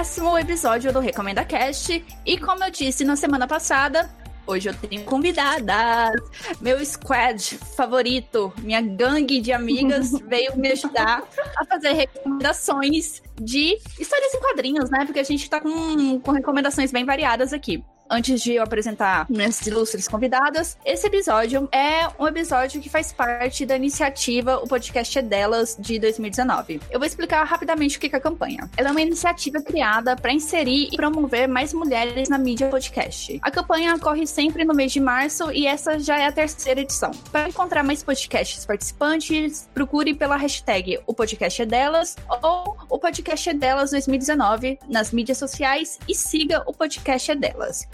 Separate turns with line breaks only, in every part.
décimo episódio do Recomenda Cast. E como eu disse na semana passada, hoje eu tenho convidadas. Meu squad favorito, minha gangue de amigas veio me ajudar a fazer recomendações de histórias em quadrinhos, né? Porque a gente tá com, com recomendações bem variadas aqui antes de eu apresentar minhas ilustres convidadas, esse episódio é um episódio que faz parte da iniciativa O Podcast é Delas de 2019. Eu vou explicar rapidamente o que é a campanha. Ela é uma iniciativa criada para inserir e promover mais mulheres na mídia podcast. A campanha ocorre sempre no mês de março e essa já é a terceira edição. Para encontrar mais podcasts participantes, procure pela hashtag O Podcast é Delas ou O Podcast é Delas 2019 nas mídias sociais e siga o Podcast é Delas.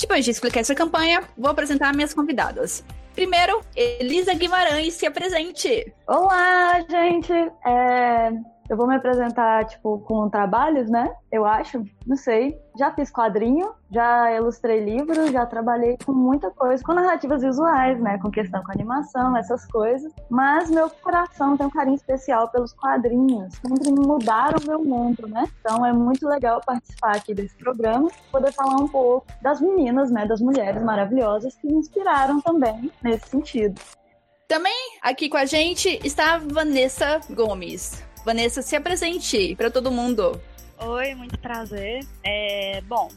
Depois de explicar essa campanha, vou apresentar minhas convidadas. Primeiro, Elisa Guimarães, se apresente.
Olá, gente. É... Eu vou me apresentar, tipo, com trabalhos, né? Eu acho, não sei. Já fiz quadrinho, já ilustrei livros, já trabalhei com muita coisa, com narrativas visuais, né? Com questão com animação, essas coisas. Mas meu coração tem um carinho especial pelos quadrinhos. Sempre mudaram o meu mundo, né? Então é muito legal participar aqui desse programa, poder falar um pouco das meninas, né? Das mulheres maravilhosas que me inspiraram também nesse sentido.
Também aqui com a gente está Vanessa Gomes. Vanessa, se apresente para todo mundo.
Oi, muito prazer. É, bom,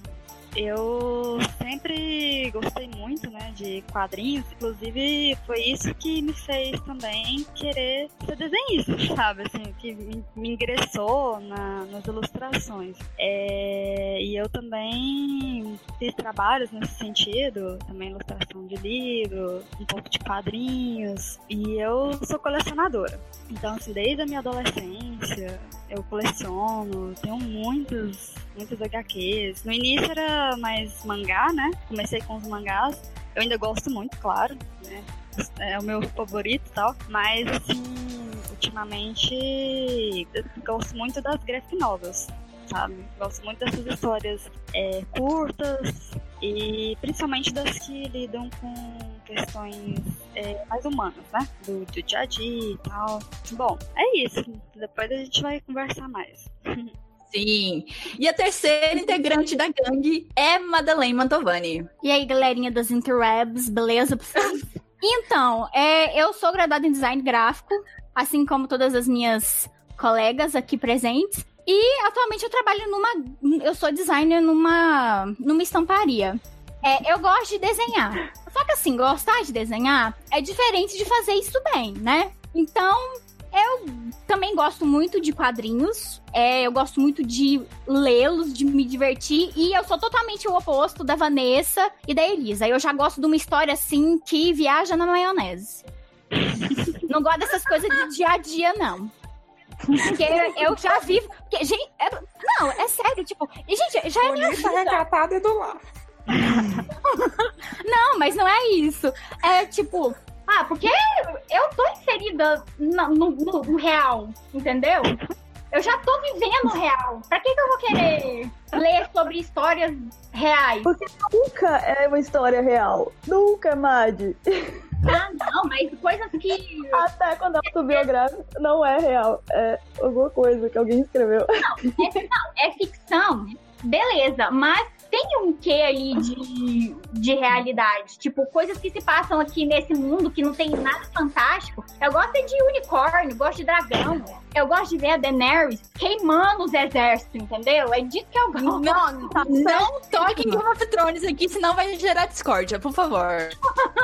eu sempre gostei muito, né, de quadrinhos, inclusive foi isso que me fez também querer ser desenhista, sabe, assim, que me, ingressou na, nas ilustrações. É, e eu também fiz trabalhos nesse sentido, também ilustração de livro, um pouco de quadrinhos, e eu sou colecionadora. Então, assim, desde a minha adolescência, eu coleciono, tenho muitos, muitos HQs. No início era mais mangá, né? Comecei com os mangás. Eu ainda gosto muito, claro, né? É o meu favorito e tal. Mas, assim, ultimamente, eu gosto muito das graphic novels, sabe? Gosto muito dessas histórias é, curtas e principalmente das que lidam com questões é, mais humanas, né? Do, do dia a dia e tal. Bom, é isso. Depois a gente vai conversar mais.
Sim. E a terceira integrante da gangue é Madeleine Mantovani.
E aí, galerinha das interwebs, beleza? então, é, eu sou graduada em design gráfico, assim como todas as minhas colegas aqui presentes. E atualmente eu trabalho numa. Eu sou designer numa, numa estamparia. É, eu gosto de desenhar. Só que assim, gostar de desenhar é diferente de fazer isso bem, né? Então, eu também gosto muito de quadrinhos. É, eu gosto muito de lê-los, de me divertir. E eu sou totalmente o oposto da Vanessa e da Elisa. Eu já gosto de uma história assim que viaja na maionese. não gosto dessas coisas de dia a dia, não. Porque eu já vivo. Porque, gente, é, não, é sério, tipo. E, gente, já é minha vida.
recatada do lar.
não, mas não é isso. É tipo, ah, porque eu tô inserida no, no, no real, entendeu? Eu já tô vivendo o real. Pra que, que eu vou querer ler sobre histórias reais?
Porque nunca é uma história real. Nunca, Madi.
Ah, não, mas coisas que.
Até quando é autobiográfico, não é real. É alguma coisa que alguém escreveu.
Não, é, não, é ficção. Beleza, mas tem um quê ali de, de realidade. Tipo, coisas que se passam aqui nesse mundo que não tem nada fantástico. Eu gosto de unicórnio, gosto de dragão. Eu gosto de ver a Daenerys queimando os exércitos, entendeu? É disso que eu gosto.
Não, não toque em Game of Thrones aqui, senão vai gerar discórdia, por favor.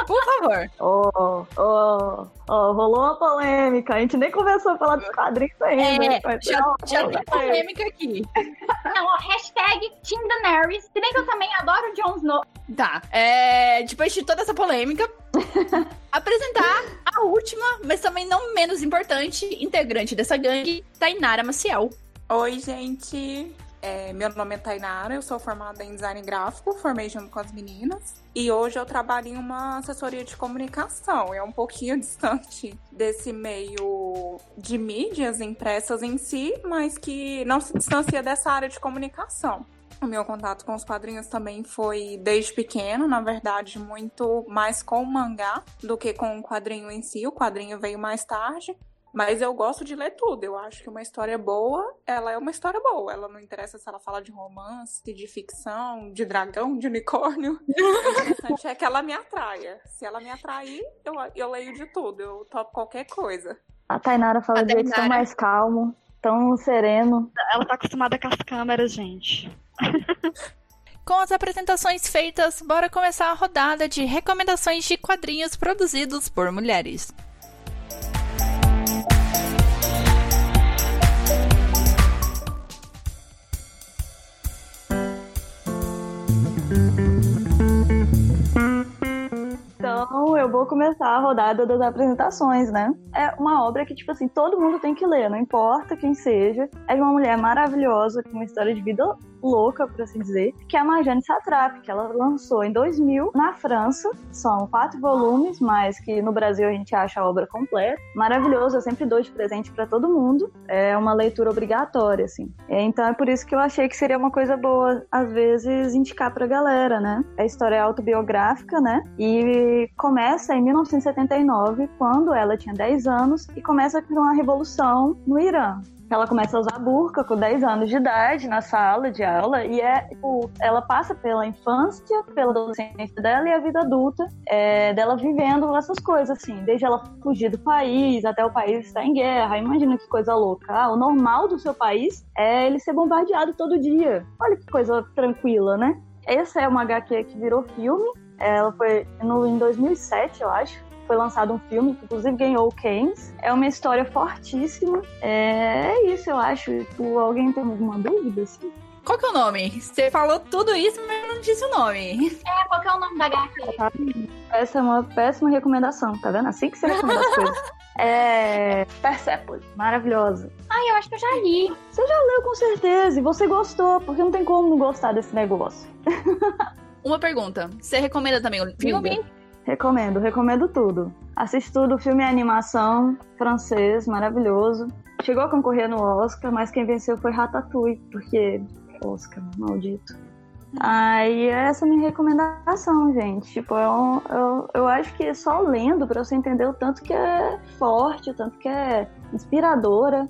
Por favor.
Oh, oh, oh, rolou uma polêmica. A gente nem começou a falar dos quadrinhos ainda.
É, já, já tem polêmica aqui.
Não, ó, hashtag Team Daenerys. Se bem que eu também adoro Jon Snow.
Tá, é, depois de toda essa polêmica, apresentar a última, mas também não menos importante, integrante dessa gangue, Tainara Maciel.
Oi, gente. É, meu nome é Tainara, eu sou formada em design gráfico, formei junto com as meninas. E hoje eu trabalho em uma assessoria de comunicação. É um pouquinho distante desse meio de mídias impressas em si, mas que não se distancia dessa área de comunicação. O meu contato com os quadrinhos também foi desde pequeno, na verdade, muito mais com o mangá do que com o quadrinho em si. O quadrinho veio mais tarde. Mas eu gosto de ler tudo. Eu acho que uma história boa, ela é uma história boa. Ela não interessa se ela fala de romance, de ficção, de dragão, de unicórnio. o importante é que ela me atraia. Se ela me atrair, eu, eu leio de tudo. Eu topo qualquer coisa.
A Tainara fala de jeito tão mais calmo, tão sereno.
Ela tá acostumada com as câmeras, gente.
Com as apresentações feitas, bora começar a rodada de recomendações de quadrinhos produzidos por mulheres.
Então, eu vou começar a rodada das apresentações, né? É uma obra que, tipo assim, todo mundo tem que ler, não importa quem seja. É de uma mulher maravilhosa, com uma história de vida louca, por assim dizer, que é a Marjane Satrap, que ela lançou em 2000 na França. São quatro volumes, mas que no Brasil a gente acha a obra completa. Maravilhoso, eu sempre dou de presente para todo mundo. É uma leitura obrigatória, assim. É, então é por isso que eu achei que seria uma coisa boa, às vezes, indicar pra galera, né? A história é autobiográfica, né? E começa em 1979, quando ela tinha 10 anos, e começa com uma revolução no Irã. Ela começa a usar burca com 10 anos de idade na sala de aula e é, tipo, ela passa pela infância, pela adolescência dela e a vida adulta é, dela vivendo essas coisas, assim, desde ela fugir do país até o país estar em guerra. Imagina que coisa louca. Ah, o normal do seu país é ele ser bombardeado todo dia. Olha que coisa tranquila, né? Essa é uma HQ que virou filme. Ela foi no, em 2007, eu acho foi lançado um filme, que inclusive ganhou o Keynes. É uma história fortíssima. É, é isso, eu acho. Tipo, alguém tem alguma dúvida? Assim?
Qual que é o nome? Você falou tudo isso, mas não disse o nome.
É, qual que é o nome da HQ?
Essa é uma péssima recomendação, tá vendo? Assim que você recomenda as coisas. É. Persepolis, maravilhosa.
Ah, eu acho que eu já li.
Você já leu com certeza, e você gostou, porque não tem como não gostar desse negócio.
Uma pergunta. Você recomenda também o filme?
Recomendo, recomendo tudo. Assisto tudo, filme e animação, francês, maravilhoso. Chegou a concorrer no Oscar, mas quem venceu foi Ratatouille, porque Oscar, maldito. Aí essa é a minha recomendação, gente. Tipo, eu, eu, eu acho que é só lendo pra você entender o tanto que é forte, o tanto que é inspiradora.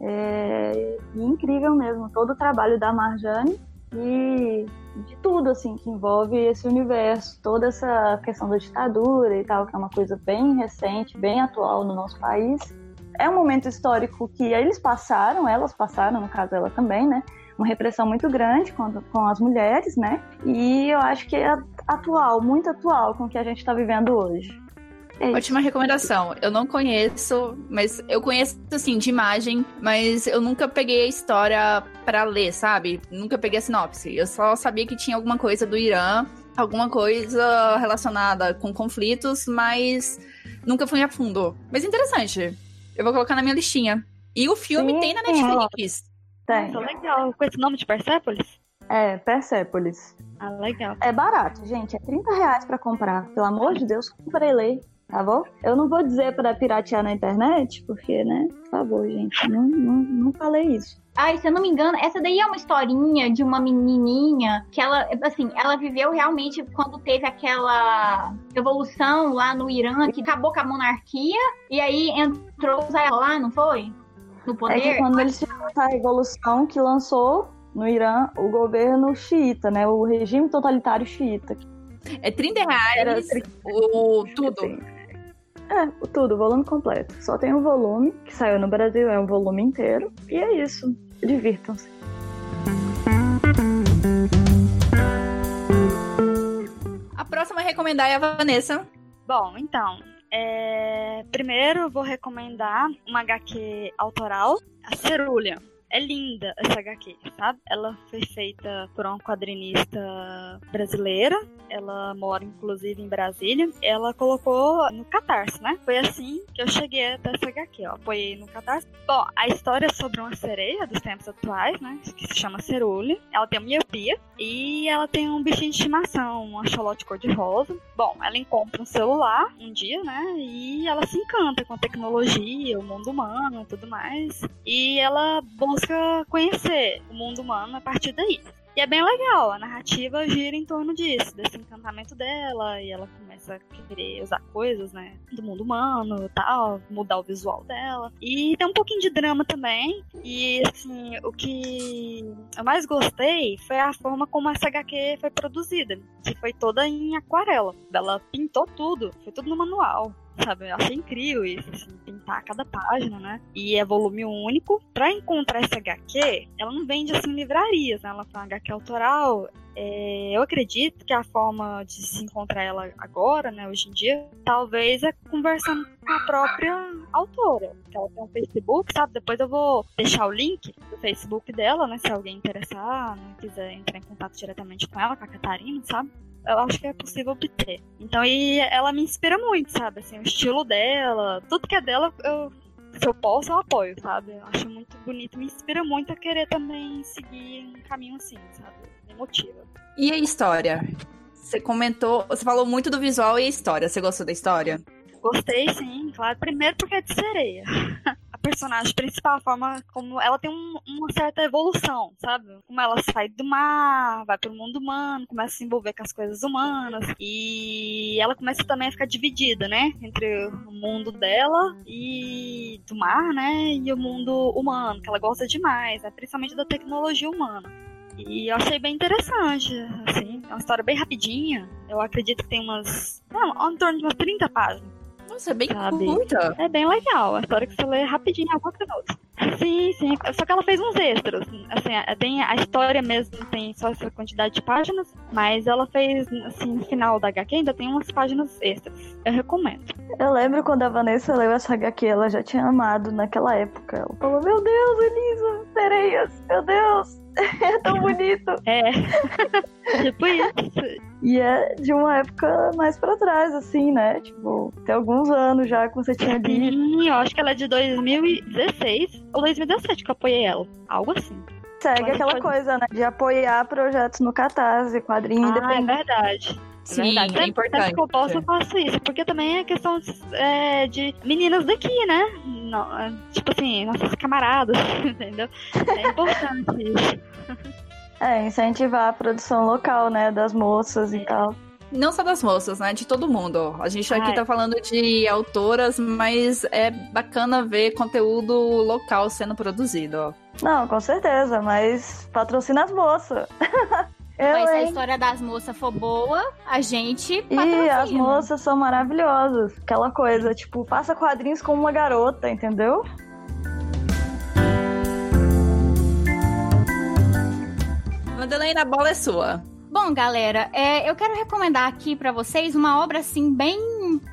É, incrível mesmo, todo o trabalho da Marjane e de tudo assim que envolve esse universo, toda essa questão da ditadura e tal, que é uma coisa bem recente, bem atual no nosso país. É um momento histórico que eles passaram, elas passaram, no caso ela também, né? Uma repressão muito grande com, com as mulheres, né? E eu acho que é atual, muito atual com o que a gente está vivendo hoje.
É Ótima recomendação. Eu não conheço, mas eu conheço assim de imagem, mas eu nunca peguei a história para ler, sabe? Nunca peguei a sinopse. Eu só sabia que tinha alguma coisa do Irã, alguma coisa relacionada com conflitos, mas nunca fui a fundo. Mas interessante. Eu vou colocar na minha listinha. E o filme Sim, tem na Netflix.
Tem. Nossa, legal. Com esse nome de Persepolis?
É, Persepolis.
Ah, legal.
É barato, gente. É 30 reais pra comprar. Pelo amor de Deus, compra e lê tá bom? Eu não vou dizer para piratear na internet, porque, né? Por favor, gente, não, não, não falei isso.
Ai, se eu não me engano, essa daí é uma historinha de uma menininha que ela, assim, ela viveu realmente quando teve aquela revolução lá no Irã que acabou com a monarquia e aí entrou os lá, não foi? No poder.
É que quando eles tiveram essa revolução que lançou no Irã o governo xiita, né? O regime totalitário xiita.
É 30 reais o tudo.
É, tudo, volume completo. Só tem o um volume, que saiu no Brasil, é um volume inteiro. E é isso. Divirtam-se.
A próxima a recomendar é a Vanessa.
Bom, então, é... primeiro vou recomendar uma HQ autoral, a Cerulha é linda essa HQ, sabe? Ela foi feita por uma quadrinista brasileira. Ela mora, inclusive, em Brasília. Ela colocou no Catarse, né? Foi assim que eu cheguei até essa HQ, ó. Apoiei no Catarse. Bom, a história é sobre uma sereia dos tempos atuais, né? Que se chama Cerulha. Ela tem miopia e ela tem um bichinho de estimação, um axolote cor-de-rosa. Bom, ela encontra um celular um dia, né? E ela se encanta com a tecnologia, o mundo humano tudo mais. E ela busca busca conhecer o mundo humano a partir daí. E é bem legal, a narrativa gira em torno disso, desse encantamento dela, e ela começa a querer usar coisas, né, do mundo humano e tal, mudar o visual dela. E tem um pouquinho de drama também, e assim, o que eu mais gostei foi a forma como essa HQ foi produzida, que foi toda em aquarela. Ela pintou tudo, foi tudo no manual sabe? Eu achei incrível isso, assim, pintar cada página, né? E é volume único. Pra encontrar essa HQ, ela não vende assim livrarias, né? Ela foi uma HQ autoral. É, eu acredito que a forma de se encontrar ela agora, né, hoje em dia, talvez é conversando com a própria autora. Que ela tem um Facebook, sabe? Depois eu vou deixar o link do Facebook dela, né? Se alguém interessar, né, quiser entrar em contato diretamente com ela, com a Catarina, sabe? Eu acho que é possível obter. Então, e ela me inspira muito, sabe? Assim, o estilo dela, tudo que é dela, eu, se eu posso, eu apoio, sabe? Eu acho muito bonito, me inspira muito a querer também seguir um caminho assim, sabe? Me motiva.
E a história? Você comentou, você falou muito do visual e a história. Você gostou da história?
Gostei, sim, claro. Primeiro porque é de sereia. personagem principal, a forma como ela tem um, uma certa evolução, sabe? Como ela sai do mar, vai pro mundo humano, começa a se envolver com as coisas humanas e ela começa também a ficar dividida, né? Entre o mundo dela e do mar, né? E o mundo humano, que ela gosta demais, né? principalmente da tecnologia humana. E eu achei bem interessante, assim, é uma história bem rapidinha. Eu acredito que tem umas. Não, em torno de umas 30 páginas.
Nossa, é bem sabe? curta.
É bem legal. A história que você lê rapidinho, alguns minutos. Sim, sim. Só que ela fez uns extras. Assim, é, tem a história mesmo tem só essa quantidade de páginas, mas ela fez, assim, no final da HQ ainda tem umas páginas extras. Eu recomendo.
Eu lembro quando a Vanessa leu essa HQ, ela já tinha amado naquela época. Ela falou, meu Deus, Elisa, sereias, meu Deus. É tão bonito.
É. tipo isso.
E é de uma época mais pra trás, assim, né? Tipo, tem alguns anos já que você tinha lido.
Sim, eu acho que ela é de 2016 ou 2017 que eu apoiei ela. Algo assim.
Segue Mas aquela coisa, né? De apoiar projetos no Catarse, quadrinho
ah,
independente.
É verdade.
Sim, verdade. é importante.
Sempre que eu posso, eu faço isso. Porque também é questão é, de meninas daqui, né? Não, é, tipo assim, nossas camaradas, entendeu? É importante isso.
É, incentivar a produção local, né? Das moças e tal.
Não só das moças, né? De todo mundo. A gente aqui Ai. tá falando de autoras, mas é bacana ver conteúdo local sendo produzido.
Não, com certeza, mas patrocina as moças.
Eu, Mas se a história das moças for boa, a gente patrocina.
E as moças são maravilhosas. Aquela coisa, tipo, faça quadrinhos com uma garota, entendeu?
Madeleine, a bola é sua.
Bom, galera, é, eu quero recomendar aqui para vocês uma obra assim bem,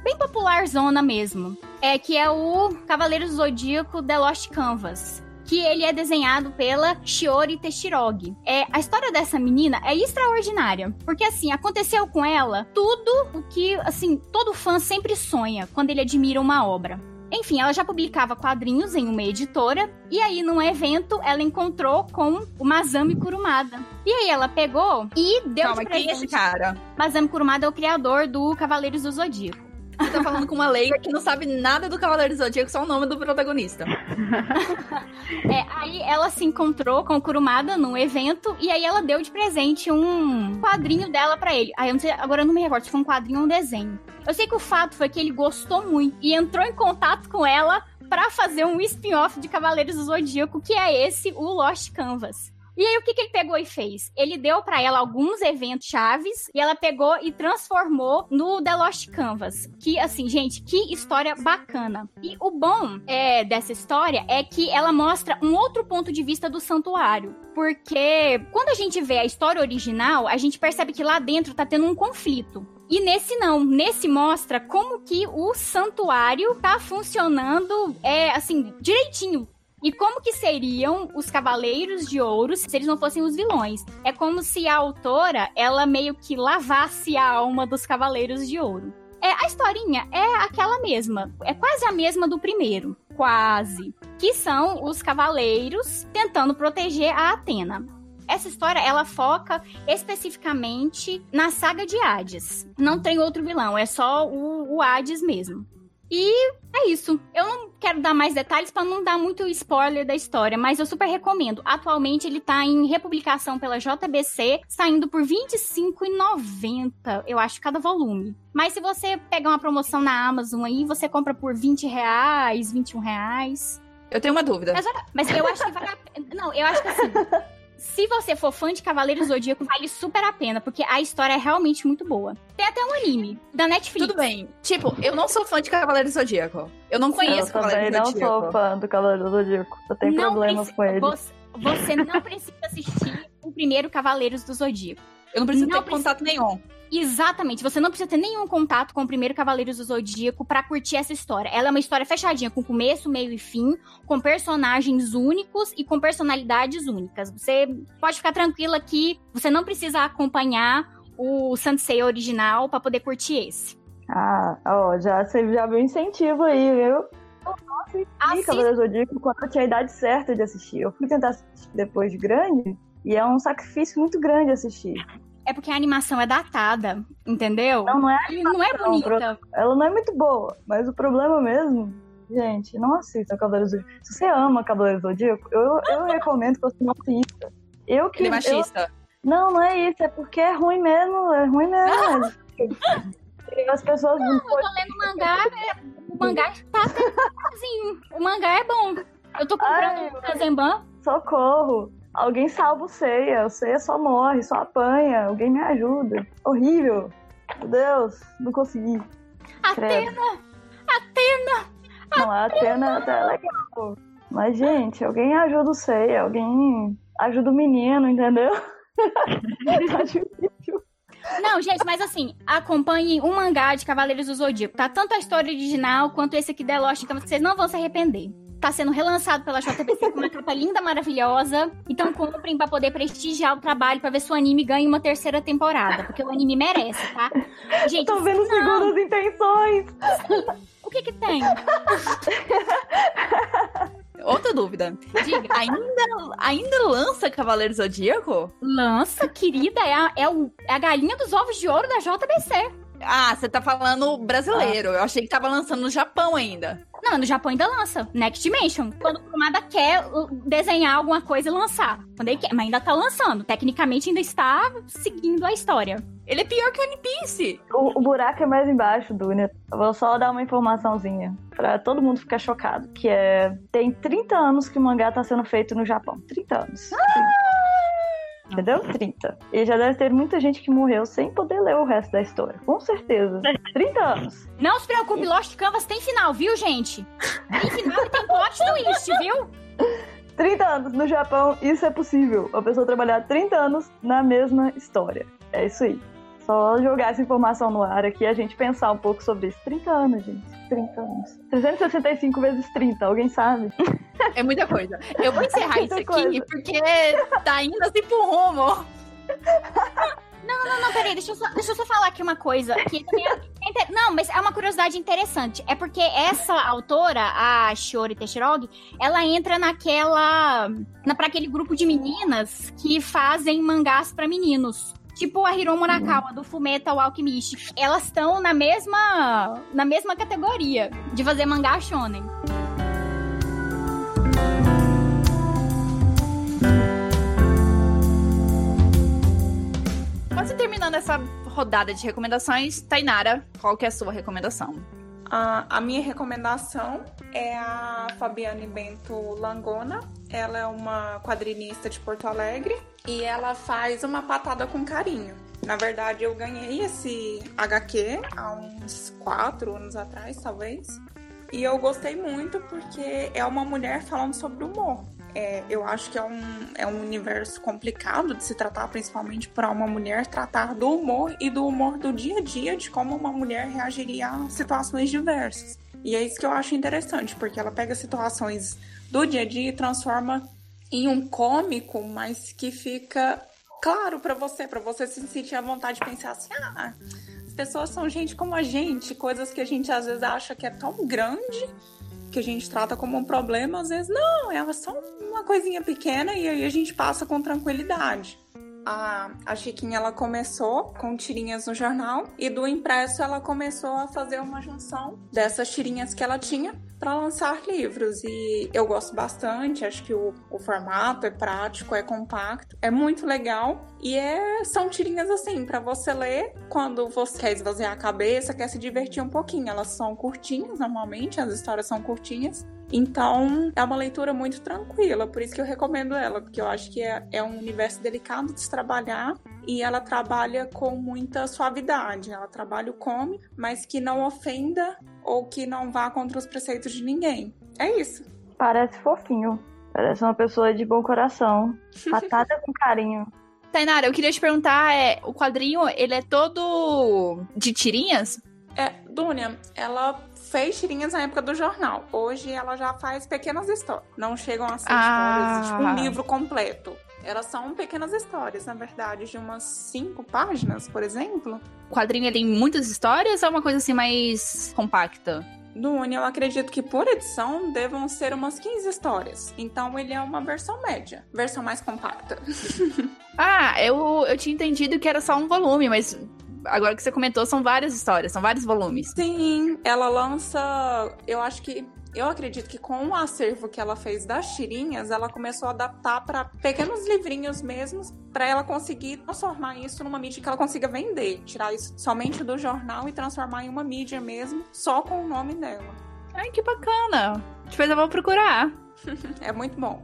bem popular zona mesmo. É que é o Cavaleiro do Zodíaco The Lost Canvas que ele é desenhado pela Shiori Teshirogi. É, a história dessa menina é extraordinária, porque assim, aconteceu com ela tudo o que, assim, todo fã sempre sonha quando ele admira uma obra. Enfim, ela já publicava quadrinhos em uma editora, e aí num evento ela encontrou com o Masami Kurumada. E aí ela pegou e deu
Calma,
de
presente. quem é esse cara?
Masami Kurumada é o criador do Cavaleiros do Zodíaco.
Você tá falando com uma leiga que não sabe nada do Cavaleiro do Zodíaco, só o nome do protagonista.
é, aí ela se encontrou com o Kurumada num evento e aí ela deu de presente um quadrinho dela para ele. Aí eu não sei, agora eu não me recordo se foi um quadrinho ou um desenho. Eu sei que o fato foi que ele gostou muito e entrou em contato com ela para fazer um spin-off de Cavaleiros do Zodíaco, que é esse, o Lost Canvas. E aí, o que, que ele pegou e fez? Ele deu para ela alguns eventos chaves e ela pegou e transformou no The Lost Canvas. Que, assim, gente, que história bacana. E o bom é, dessa história é que ela mostra um outro ponto de vista do santuário. Porque quando a gente vê a história original, a gente percebe que lá dentro tá tendo um conflito. E nesse não, nesse mostra como que o santuário tá funcionando, é assim, direitinho, e como que seriam os Cavaleiros de Ouro se eles não fossem os vilões? É como se a autora, ela meio que lavasse a alma dos Cavaleiros de Ouro. É, a historinha é aquela mesma, é quase a mesma do primeiro, quase. Que são os cavaleiros tentando proteger a Atena. Essa história, ela foca especificamente na saga de Hades. Não tem outro vilão, é só o, o Hades mesmo. E é isso. Eu não quero dar mais detalhes para não dar muito spoiler da história, mas eu super recomendo. Atualmente ele tá em republicação pela JBC, saindo por R$25,90, eu acho, cada volume. Mas se você pegar uma promoção na Amazon aí, você compra por 20 reais, 21 reais.
Eu tenho uma dúvida.
Mas, mas eu acho que vale a pena. Não, eu acho que assim. Se você for fã de Cavaleiros do Zodíaco, vale super a pena, porque a história é realmente muito boa. Tem até um anime da Netflix.
Tudo bem. Tipo, eu não sou fã de Cavaleiros do Zodíaco. Eu não conheço
eu
Cavaleiros
também
do
não
Zodíaco.
sou fã do Cavaleiro do Zodíaco. Eu tenho
Não
problemas com ele.
Você, você não precisa assistir o primeiro Cavaleiros do Zodíaco.
Eu não preciso
Não
ter
precisa-
contato nenhum.
Exatamente, você não precisa ter nenhum contato com o primeiro Cavaleiros do Zodíaco pra curtir essa história. Ela é uma história fechadinha, com começo, meio e fim, com personagens únicos e com personalidades únicas. Você pode ficar tranquila que você não precisa acompanhar o Sansei original pra poder curtir esse.
Ah, ó, já, já viu incentivo aí, viu? Eu assisti
Assista-
Cavaleiro do Zodíaco quando eu tinha a idade certa de assistir. Eu fui tentar assistir depois de grande e é um sacrifício muito grande assistir.
É porque a animação é datada, entendeu?
Não, não é,
E não é
Não,
bonita.
ela não é muito boa, mas o problema mesmo, gente, não assista Cavaleiro do Zodíaco. Se você ama Cavaleiro do Zodíaco, eu, eu recomendo que você não assista. Eu que
Ele é
eu-
machista.
Não, não é isso, é porque é ruim mesmo, é ruim mesmo. As pessoas
Eu tô lendo mangá, é- o mangá tá até bonzinho. O mangá é bom. Eu tô
Ai,
comprando o Kazemban.
socorro. Alguém salva o Ceia. O Ceia só morre, só apanha. Alguém me ajuda. Horrível. Meu Deus, não consegui. Credo.
Atena!
Não, a Atena até é legal. Mas, gente, alguém ajuda o Ceia. Alguém ajuda o menino, entendeu? tá difícil.
Não, gente, mas assim, acompanhe um mangá de Cavaleiros do Zodíaco. Tá tanto a história original quanto esse aqui da Lost que vocês não vão se arrepender. Tá sendo relançado pela JBC com uma capa linda, maravilhosa. Então comprem pra poder prestigiar o trabalho, pra ver se o anime ganha uma terceira temporada. Porque o anime merece, tá? Gente,
Tô vendo
não,
segundas intenções.
o que que tem?
Outra dúvida.
Diga.
Ainda, ainda lança Cavaleiros do Zodíaco?
Lança, querida, é a, é, o- é a galinha dos ovos de ouro da JBC.
Ah, você tá falando brasileiro. Eu achei que tava lançando no Japão ainda.
Não, no Japão ainda lança. Next Dimension. Quando o Kurumada quer uh, desenhar alguma coisa e lançar. Quando ele quer. Mas ainda tá lançando. Tecnicamente ainda está seguindo a história.
Ele é pior que o One Piece.
O, o buraco é mais embaixo, Dunia. Eu vou só dar uma informaçãozinha pra todo mundo ficar chocado. Que é... Tem 30 anos que o mangá tá sendo feito no Japão. 30 anos. Entendeu? 30. E já deve ter muita gente que morreu sem poder ler o resto da história. Com certeza. 30 anos.
Não se preocupe, Lost Canvas tem final, viu, gente? Tem final e tem plot twist, viu?
30 anos no Japão, isso é possível. A pessoa trabalhar 30 anos na mesma história. É isso aí. Só jogar essa informação no ar aqui e a gente pensar um pouco sobre isso. 30 anos, gente. 30 anos. 365 vezes 30, alguém sabe?
É muita coisa. Eu vou encerrar
É
isso aqui
coisa.
porque tá indo assim pro rumo.
Não, não, peraí, deixa eu só, deixa eu só falar aqui uma coisa. Que é inter- não, mas é uma curiosidade interessante. É porque essa autora, a Shiori Teshirog, ela entra naquela. Na, pra aquele grupo de meninas que fazem mangás pra meninos. Tipo a Hiro Murakawa, do Fullmetal Alchemist. Elas estão na mesma. na mesma categoria de fazer mangá shonen.
Quase terminando essa rodada de recomendações, Tainara, qual que é a sua recomendação?
A, a minha recomendação é a Fabiane Bento Langona. Ela é uma quadrinista de Porto Alegre e ela faz uma patada com carinho. Na verdade, eu ganhei esse HQ há uns quatro anos atrás, talvez. E eu gostei muito porque é uma mulher falando sobre humor. É, eu acho que é um, é um universo complicado de se tratar, principalmente para uma mulher tratar do humor e do humor do dia a dia, de como uma mulher reagiria a situações diversas. E é isso que eu acho interessante, porque ela pega situações do dia a dia e transforma em um cômico, mas que fica claro para você, para você se sentir à vontade de pensar assim: ah, as pessoas são gente como a gente, coisas que a gente às vezes acha que é tão grande que a gente trata como um problema, às vezes não, elas são uma coisinha pequena e aí a gente passa com tranquilidade. A, a Chiquinha ela começou com tirinhas no jornal e do impresso ela começou a fazer uma junção dessas tirinhas que ela tinha para lançar livros. E eu gosto bastante, acho que o, o formato é prático, é compacto, é muito legal. E é, são tirinhas assim, para você ler quando você quer esvaziar a cabeça, quer se divertir um pouquinho. Elas são curtinhas, normalmente, as histórias são curtinhas. Então, é uma leitura muito tranquila, por isso que eu recomendo ela, porque eu acho que é, é um universo delicado de se trabalhar e ela trabalha com muita suavidade. Ela trabalha o come, mas que não ofenda ou que não vá contra os preceitos de ninguém. É isso.
Parece fofinho. Parece uma pessoa de bom coração. Tratada com carinho.
Tainara, eu queria te perguntar, é, o quadrinho, ele é todo de tirinhas?
É, Dúnia, ela fez tirinhas na época do jornal. Hoje ela já faz pequenas histórias. Não chegam a ser ah. histórias, tipo um livro completo. Elas são pequenas histórias, na verdade, de umas cinco páginas, por exemplo.
O quadrinho tem muitas histórias ou é uma coisa assim mais compacta?
Do Uni, eu acredito que por edição devam ser umas 15 histórias. Então ele é uma versão média, versão mais compacta.
ah, eu, eu tinha entendido que era só um volume, mas agora que você comentou, são várias histórias, são vários volumes.
Sim, ela lança, eu acho que eu acredito que com o acervo que ela fez das tirinhas, ela começou a adaptar para pequenos livrinhos mesmos, para ela conseguir transformar isso numa mídia que ela consiga vender, tirar isso somente do jornal e transformar em uma mídia mesmo, só com o nome dela.
Ai, que bacana! Depois eu vou procurar.
é muito bom.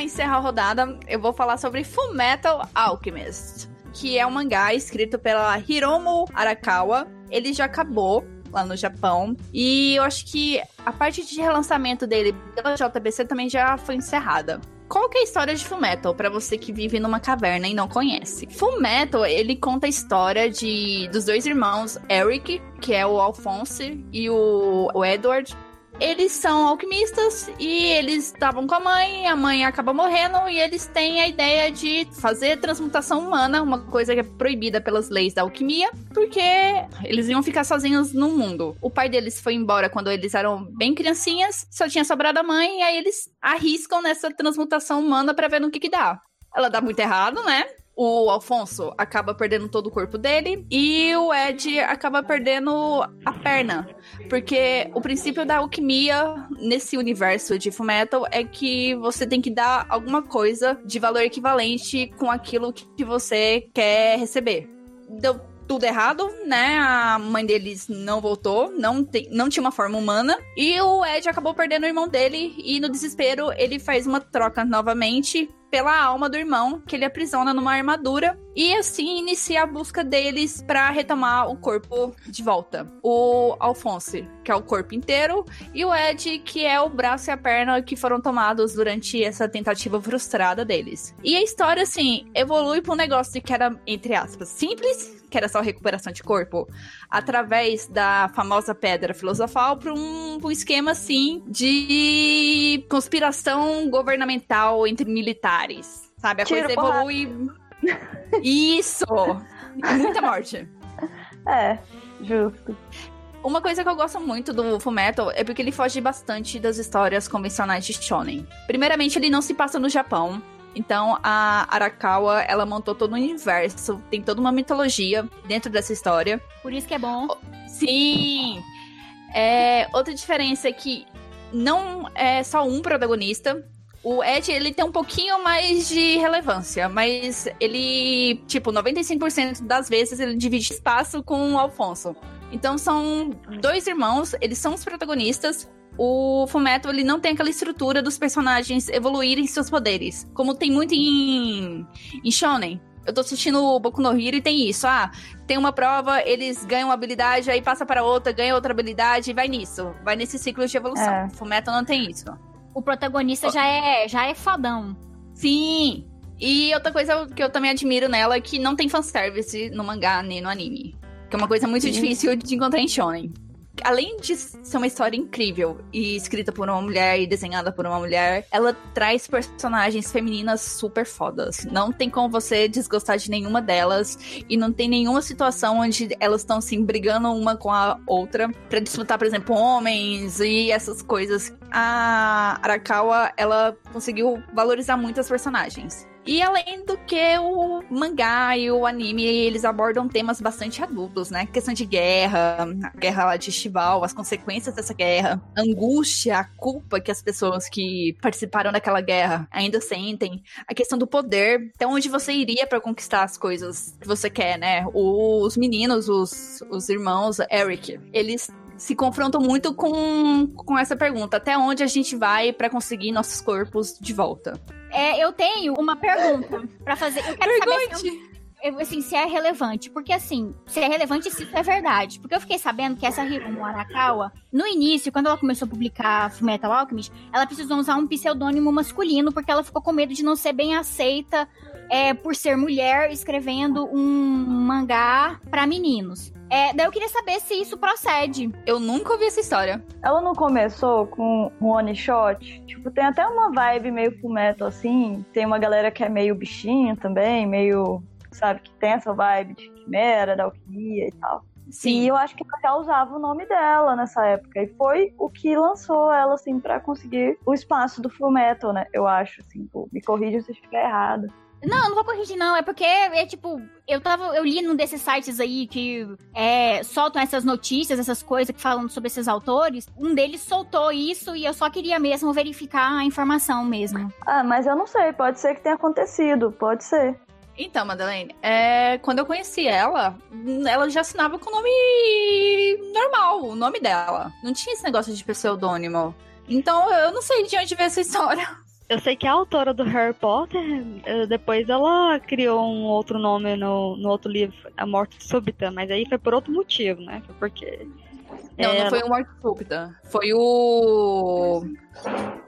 Pra encerrar a rodada, eu vou falar sobre Fullmetal Alchemist que é um mangá escrito pela Hiromu Arakawa. Ele já acabou lá no Japão. E eu acho que a parte de relançamento dele pela JBC também já foi encerrada. Qual que é a história de Fullmetal para você que vive numa caverna e não conhece? Fullmetal, ele conta a história de dos dois irmãos, Eric, que é o Alphonse, e o, o Edward, eles são alquimistas e eles estavam com a mãe, a mãe acaba morrendo e eles têm a ideia de fazer transmutação humana, uma coisa que é proibida pelas leis da alquimia, porque eles iam ficar sozinhos no mundo. O pai deles foi embora quando eles eram bem criancinhas, só tinha sobrado a mãe e aí eles arriscam nessa transmutação humana para ver no que que dá. Ela dá muito errado, né? O Alfonso acaba perdendo todo o corpo dele e o Ed acaba perdendo a perna. Porque o princípio da alquimia nesse universo de Fullmetal é que você tem que dar alguma coisa de valor equivalente com aquilo que você quer receber. Deu tudo errado, né? A mãe deles não voltou, não, tem, não tinha uma forma humana. E o Ed acabou perdendo o irmão dele. E no desespero, ele faz uma troca novamente pela alma do irmão, que ele aprisiona numa armadura. E assim inicia a busca deles para retomar o corpo de volta. O Alphonse, que é o corpo inteiro, e o Ed, que é o braço e a perna que foram tomados durante essa tentativa frustrada deles. E a história, assim, evolui para um negócio que era, entre aspas, simples, que era só recuperação de corpo, através da famosa pedra filosofal, para um, um esquema, assim, de conspiração governamental entre militares. Sabe? A Tiro coisa evolui. Isso! Muita morte.
É, justo.
Uma coisa que eu gosto muito do Fullmetal é porque ele foge bastante das histórias convencionais de shonen. Primeiramente, ele não se passa no Japão. Então, a Arakawa, ela montou todo um universo, tem toda uma mitologia dentro dessa história.
Por isso que é bom.
Sim! É, outra diferença é que não é só um protagonista, o Ed, ele tem um pouquinho mais de relevância, mas ele, tipo, 95% das vezes ele divide espaço com o Alfonso. Então são dois irmãos, eles são os protagonistas. O Fumeto, ele não tem aquela estrutura dos personagens evoluírem seus poderes, como tem muito em, em Shonen. Eu tô assistindo o Boku no Hero e tem isso. Ah, tem uma prova, eles ganham uma habilidade, aí passa para outra, ganha outra habilidade e vai nisso. Vai nesse ciclo de evolução. É. Fumeto não tem isso
o protagonista oh. já é já é fodão.
Sim. E outra coisa que eu também admiro nela é que não tem fanservice no mangá nem no anime. Que é uma coisa muito Sim. difícil de encontrar em shonen. Além de ser uma história incrível e escrita por uma mulher e desenhada por uma mulher, ela traz personagens femininas super fodas. Não tem como você desgostar de nenhuma delas e não tem nenhuma situação onde elas estão assim brigando uma com a outra para disputar, por exemplo, homens e essas coisas. A Arakawa, ela conseguiu valorizar muitas personagens. E além do que o mangá e o anime, eles abordam temas bastante adultos, né? Questão de guerra, a guerra lá de Chival, as consequências dessa guerra, a angústia, a culpa que as pessoas que participaram daquela guerra ainda sentem, a questão do poder, até onde você iria para conquistar as coisas que você quer, né? Os meninos, os, os irmãos, Eric, eles se confrontam muito com, com essa pergunta: até onde a gente vai para conseguir nossos corpos de volta?
É, eu tenho uma pergunta para fazer. Eu quero Pergunte. saber se, eu, assim, se é relevante. Porque, assim, se é relevante, se isso é verdade. Porque eu fiquei sabendo que essa Hiromu Arakawa, no início, quando ela começou a publicar Fullmetal Alchemist, ela precisou usar um pseudônimo masculino porque ela ficou com medo de não ser bem aceita é, por ser mulher escrevendo um mangá para meninos. É, daí eu queria saber se isso procede.
Eu nunca ouvi essa história.
Ela não começou com um one shot? Tipo, tem até uma vibe meio fumeto assim. Tem uma galera que é meio bichinho também, meio. Sabe, que tem essa vibe de quimera, da alquimia e tal. Sim. E eu acho que ela já usava o nome dela nessa época. E foi o que lançou ela, assim, para conseguir o espaço do Fullmetal, né? Eu acho, assim. Pô, me corrija se eu estiver errado.
Não, não vou corrigir, não. É porque é tipo, eu tava. Eu li num desses sites aí que é, soltam essas notícias, essas coisas que falam sobre esses autores. Um deles soltou isso e eu só queria mesmo verificar a informação mesmo.
Ah, mas eu não sei, pode ser que tenha acontecido, pode ser.
Então, Madeleine, é, quando eu conheci ela, ela já assinava com o nome normal, o nome dela. Não tinha esse negócio de pseudônimo. Então, eu não sei de onde veio essa história.
Eu sei que a autora do Harry Potter, eh, depois ela criou um outro nome no, no outro livro, A Morte Súbita, mas aí foi por outro motivo, né? Foi porque.
Não, ela... não foi o Morte Súbita. Foi o.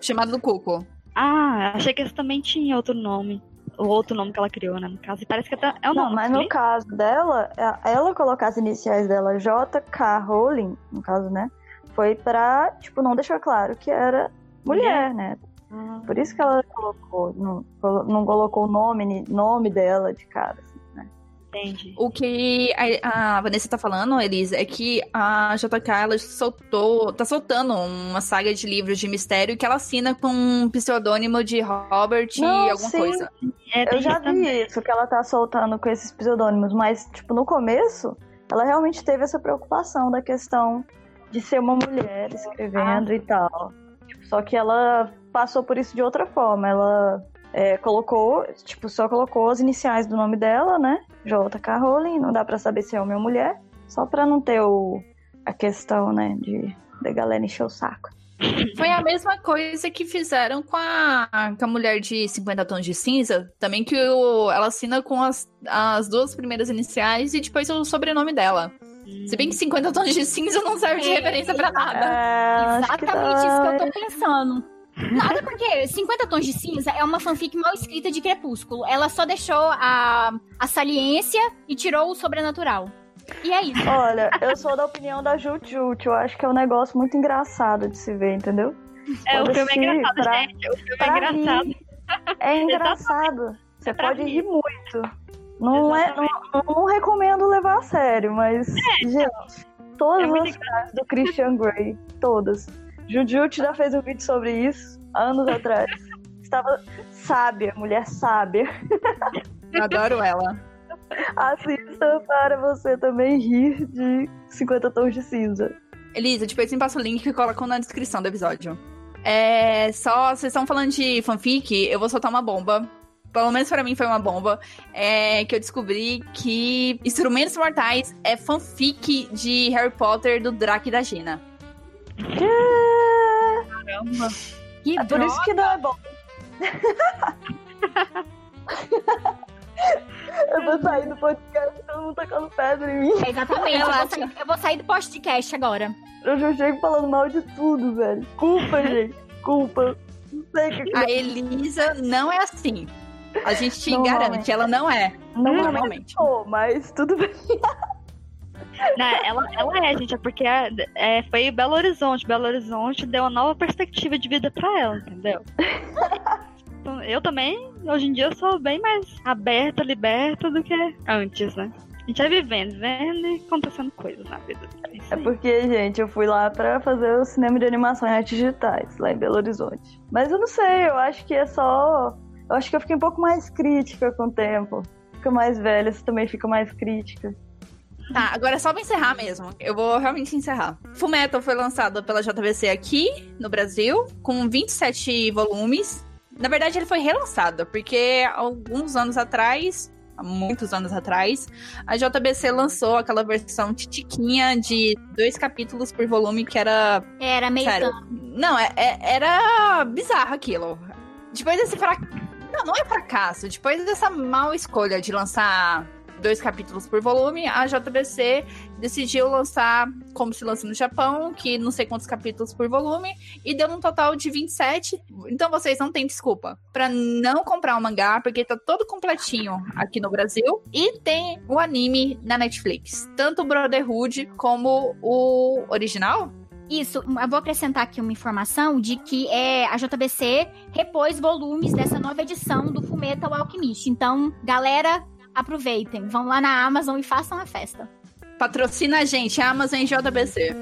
Chamado do Cuco.
Ah, achei que esse também tinha outro nome. O outro nome que ela criou, né? No caso, e parece que é o nome.
Não, mas no caso dela, é, ela colocar as iniciais dela, J.K. Rowling, no caso, né? Foi pra, tipo, não deixar claro que era mulher, mulher. né? Uhum. Por isso que ela colocou, não, não colocou o nome, nome dela de cara. Assim, né?
Entendi.
O que a, a, Vanessa tá falando, Elisa, é que a JK ela soltou, tá soltando uma saga de livros de mistério que ela assina com um pseudônimo de Robert não, e alguma
sim.
coisa.
É, Eu já vi também. isso, que ela tá soltando com esses pseudônimos, mas, tipo, no começo, ela realmente teve essa preocupação da questão de ser uma mulher escrevendo ah. e tal. Tipo, só que ela passou por isso de outra forma. Ela é, colocou, tipo, só colocou as iniciais do nome dela, né? J.K. Rowling, não dá para saber se é homem ou mulher, só pra não ter o, a questão, né, de da galera encher o saco.
Foi a mesma coisa que fizeram com a, com a mulher de 50 tons de cinza, também que o, ela assina com as, as duas primeiras iniciais e depois o sobrenome dela. Se bem que 50 tons de cinza não serve de é, referência para nada.
É, Exatamente que isso que eu tô pensando. Nada porque 50 Tons de Cinza é uma fanfic mal escrita de Crepúsculo. Ela só deixou a, a saliência e tirou o sobrenatural. E é isso.
Olha, eu sou da opinião da Jut Eu acho que é um negócio muito engraçado de se ver, entendeu?
É, pode o filme é engraçado, pra, gente. O filme é engraçado.
Rir. É engraçado. Você pode rir muito. Não, é, não, não, recomendo levar a sério, mas, é. gente, todas é as frases do Christian Grey, todas. Jujutsu já fez um vídeo sobre isso anos atrás. Estava sábia, mulher sábia.
Adoro ela.
Assista para você também rir de 50 tons de cinza.
Elisa, depois me passa o link que colocam na descrição do episódio. É, só, vocês estão falando de fanfic, eu vou soltar uma bomba. Pelo menos para mim foi uma bomba. É que eu descobri que Instrumentos Mortais é fanfic de Harry Potter do Draco e da Gina.
Caramba. Que é por isso que não é bom. Eu vou sair do podcast, todo mundo tacando pedra em mim.
exatamente, eu, vou sair, eu vou sair do podcast agora.
Eu já chego falando mal de tudo, velho. Culpa, gente. Culpa. Não sei o que
A Elisa não é assim. A gente te garante, ela não é.
Não normalmente. Não, mas tudo bem.
Não, ela, ela é, gente, é porque é, é, foi Belo Horizonte. Belo Horizonte deu uma nova perspectiva de vida pra ela, entendeu? Então, eu também, hoje em dia, eu sou bem mais aberta, liberta do que antes, né? A gente vai vivendo, vendo e acontecendo coisas na vida.
É, é porque, gente, eu fui lá pra fazer o cinema de animação em artes digitais, lá em Belo Horizonte. Mas eu não sei, eu acho que é só. Eu acho que eu fiquei um pouco mais crítica com o tempo. Fica mais velha, você também fica mais crítica.
Tá, agora é só pra encerrar mesmo. Eu vou realmente encerrar. Fullmetal foi lançado pela JVC aqui, no Brasil, com 27 volumes. Na verdade, ele foi relançado, porque alguns anos atrás há muitos anos atrás, a JBC lançou aquela versão titiquinha de dois capítulos por volume que era.
Era meio. Sério,
não, é, é, era bizarro aquilo. Depois desse fracasso. Não, não é fracasso. Depois dessa mal escolha de lançar dois capítulos por volume, a JBC decidiu lançar como se lança no Japão, que não sei quantos capítulos por volume, e deu um total de 27. Então vocês não têm desculpa para não comprar o mangá, porque tá todo completinho aqui no Brasil. E tem o anime na Netflix, tanto o Brotherhood como o original.
Isso, eu vou acrescentar aqui uma informação de que é, a JBC repôs volumes dessa nova edição do Fullmetal Alchemist. Então, galera, aproveitem, vão lá na Amazon e façam a festa.
Patrocina a gente, Amazon e JBC.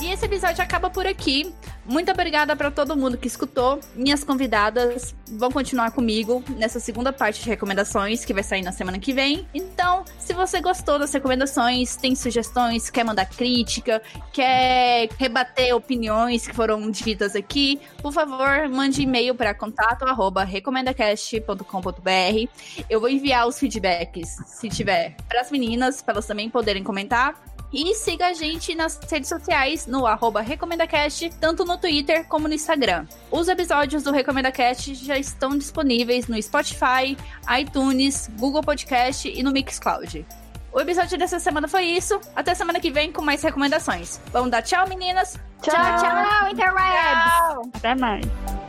E esse episódio acaba por aqui. Muito obrigada para todo mundo que escutou. Minhas convidadas vão continuar comigo nessa segunda parte de recomendações que vai sair na semana que vem. Então, se você gostou das recomendações, tem sugestões, quer mandar crítica, quer rebater opiniões que foram ditas aqui, por favor, mande e-mail para contato@recomendacast.com.br. Eu vou enviar os feedbacks, se tiver, para as meninas, para elas também poderem comentar. E siga a gente nas redes sociais no arroba RecomendaCast, tanto no Twitter como no Instagram. Os episódios do RecomendaCast já estão disponíveis no Spotify, iTunes, Google Podcast e no Mixcloud. O episódio dessa semana foi isso. Até semana que vem com mais recomendações. Vamos dar tchau, meninas.
Tchau, tchau, tchau Interwebs.
Até mais.